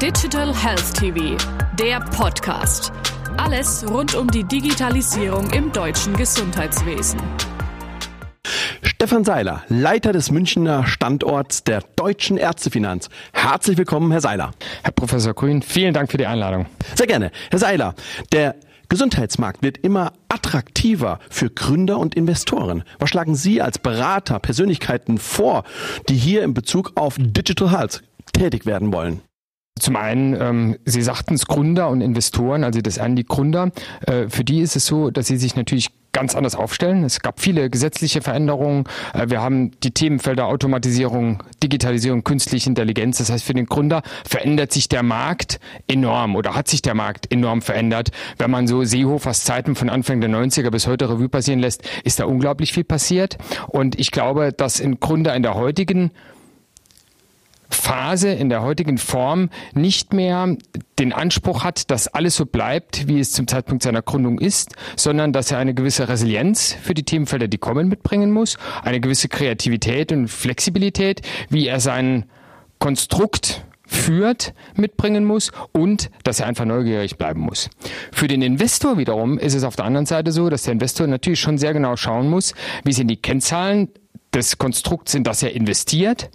Digital Health TV, der Podcast. Alles rund um die Digitalisierung im deutschen Gesundheitswesen. Stefan Seiler, Leiter des Münchner Standorts der Deutschen Ärztefinanz. Herzlich willkommen, Herr Seiler. Herr Professor Grün, vielen Dank für die Einladung. Sehr gerne. Herr Seiler, der Gesundheitsmarkt wird immer attraktiver für Gründer und Investoren. Was schlagen Sie als Berater, Persönlichkeiten vor, die hier in Bezug auf Digital Health tätig werden wollen? Zum einen, ähm, Sie sagten es Gründer und Investoren, also das einen die Gründer. Äh, für die ist es so, dass sie sich natürlich ganz anders aufstellen. Es gab viele gesetzliche Veränderungen. Äh, wir haben die Themenfelder Automatisierung, Digitalisierung, künstliche Intelligenz. Das heißt, für den Gründer verändert sich der Markt enorm oder hat sich der Markt enorm verändert. Wenn man so Seehofers Zeiten von Anfang der 90er bis heute Revue passieren lässt, ist da unglaublich viel passiert. Und ich glaube, dass ein Gründer in der heutigen Phase in der heutigen Form nicht mehr den Anspruch hat, dass alles so bleibt, wie es zum Zeitpunkt seiner Gründung ist, sondern dass er eine gewisse Resilienz für die Themenfelder, die kommen, mitbringen muss, eine gewisse Kreativität und Flexibilität, wie er sein Konstrukt führt, mitbringen muss und dass er einfach neugierig bleiben muss. Für den Investor wiederum ist es auf der anderen Seite so, dass der Investor natürlich schon sehr genau schauen muss, wie sind die Kennzahlen des Konstrukts, in das er investiert?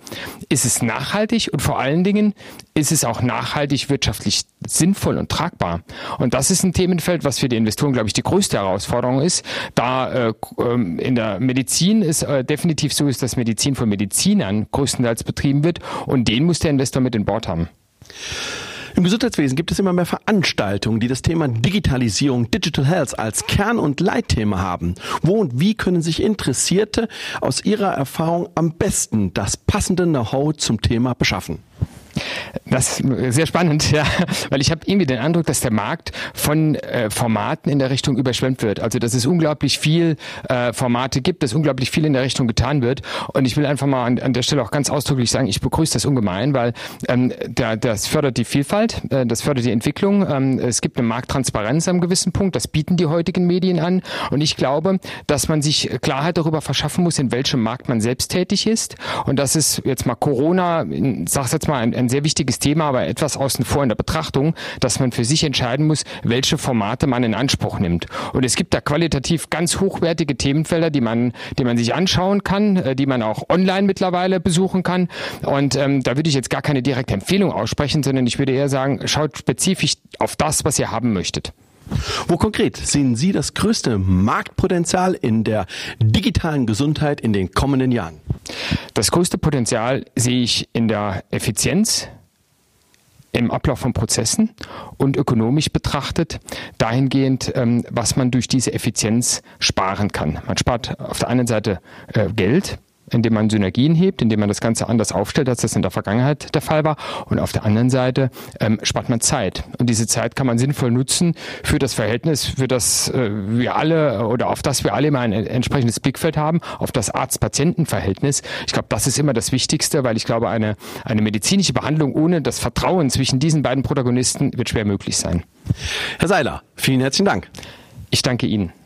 Ist es nachhaltig und vor allen Dingen ist es auch nachhaltig wirtschaftlich sinnvoll und tragbar? Und das ist ein Themenfeld, was für die Investoren, glaube ich, die größte Herausforderung ist. Da äh, ähm, in der Medizin ist äh, definitiv so ist, dass Medizin von Medizinern größtenteils betrieben wird und den muss der Investor mit in Bord haben. Im Gesundheitswesen gibt es immer mehr Veranstaltungen, die das Thema Digitalisierung, Digital Health als Kern- und Leitthema haben. Wo und wie können sich Interessierte aus ihrer Erfahrung am besten das passende Know-how zum Thema beschaffen? Das ist sehr spannend, ja, weil ich habe irgendwie den Eindruck, dass der Markt von äh, Formaten in der Richtung überschwemmt wird. Also dass es unglaublich viel äh, Formate gibt, dass unglaublich viel in der Richtung getan wird. Und ich will einfach mal an, an der Stelle auch ganz ausdrücklich sagen, ich begrüße das ungemein, weil ähm, der, das fördert die Vielfalt, äh, das fördert die Entwicklung. Ähm, es gibt eine Markttransparenz am gewissen Punkt, das bieten die heutigen Medien an. Und ich glaube, dass man sich Klarheit darüber verschaffen muss, in welchem Markt man selbst tätig ist. Und das ist jetzt mal Corona, sag's jetzt mal, ein, ein sehr wichtiges Thema, aber etwas außen vor in der Betrachtung, dass man für sich entscheiden muss, welche Formate man in Anspruch nimmt. Und es gibt da qualitativ ganz hochwertige Themenfelder, die man, die man sich anschauen kann, äh, die man auch online mittlerweile besuchen kann. Und ähm, da würde ich jetzt gar keine direkte Empfehlung aussprechen, sondern ich würde eher sagen, schaut spezifisch auf das, was ihr haben möchtet. Wo konkret sehen Sie das größte Marktpotenzial in der digitalen Gesundheit in den kommenden Jahren? Das größte Potenzial sehe ich in der Effizienz im Ablauf von Prozessen und ökonomisch betrachtet dahingehend, ähm, was man durch diese Effizienz sparen kann. Man spart auf der einen Seite äh, Geld, indem man Synergien hebt, indem man das Ganze anders aufstellt, als das in der Vergangenheit der Fall war. Und auf der anderen Seite ähm, spart man Zeit. Und diese Zeit kann man sinnvoll nutzen für das Verhältnis, für das äh, wir alle oder auf das wir alle immer ein entsprechendes Blickfeld haben, auf das Arzt-Patienten-Verhältnis. Ich glaube, das ist immer das Wichtigste, weil ich glaube, eine, eine medizinische Behandlung ohne das Vertrauen zwischen diesen beiden Protagonisten wird schwer möglich sein. Herr Seiler, vielen herzlichen Dank. Ich danke Ihnen.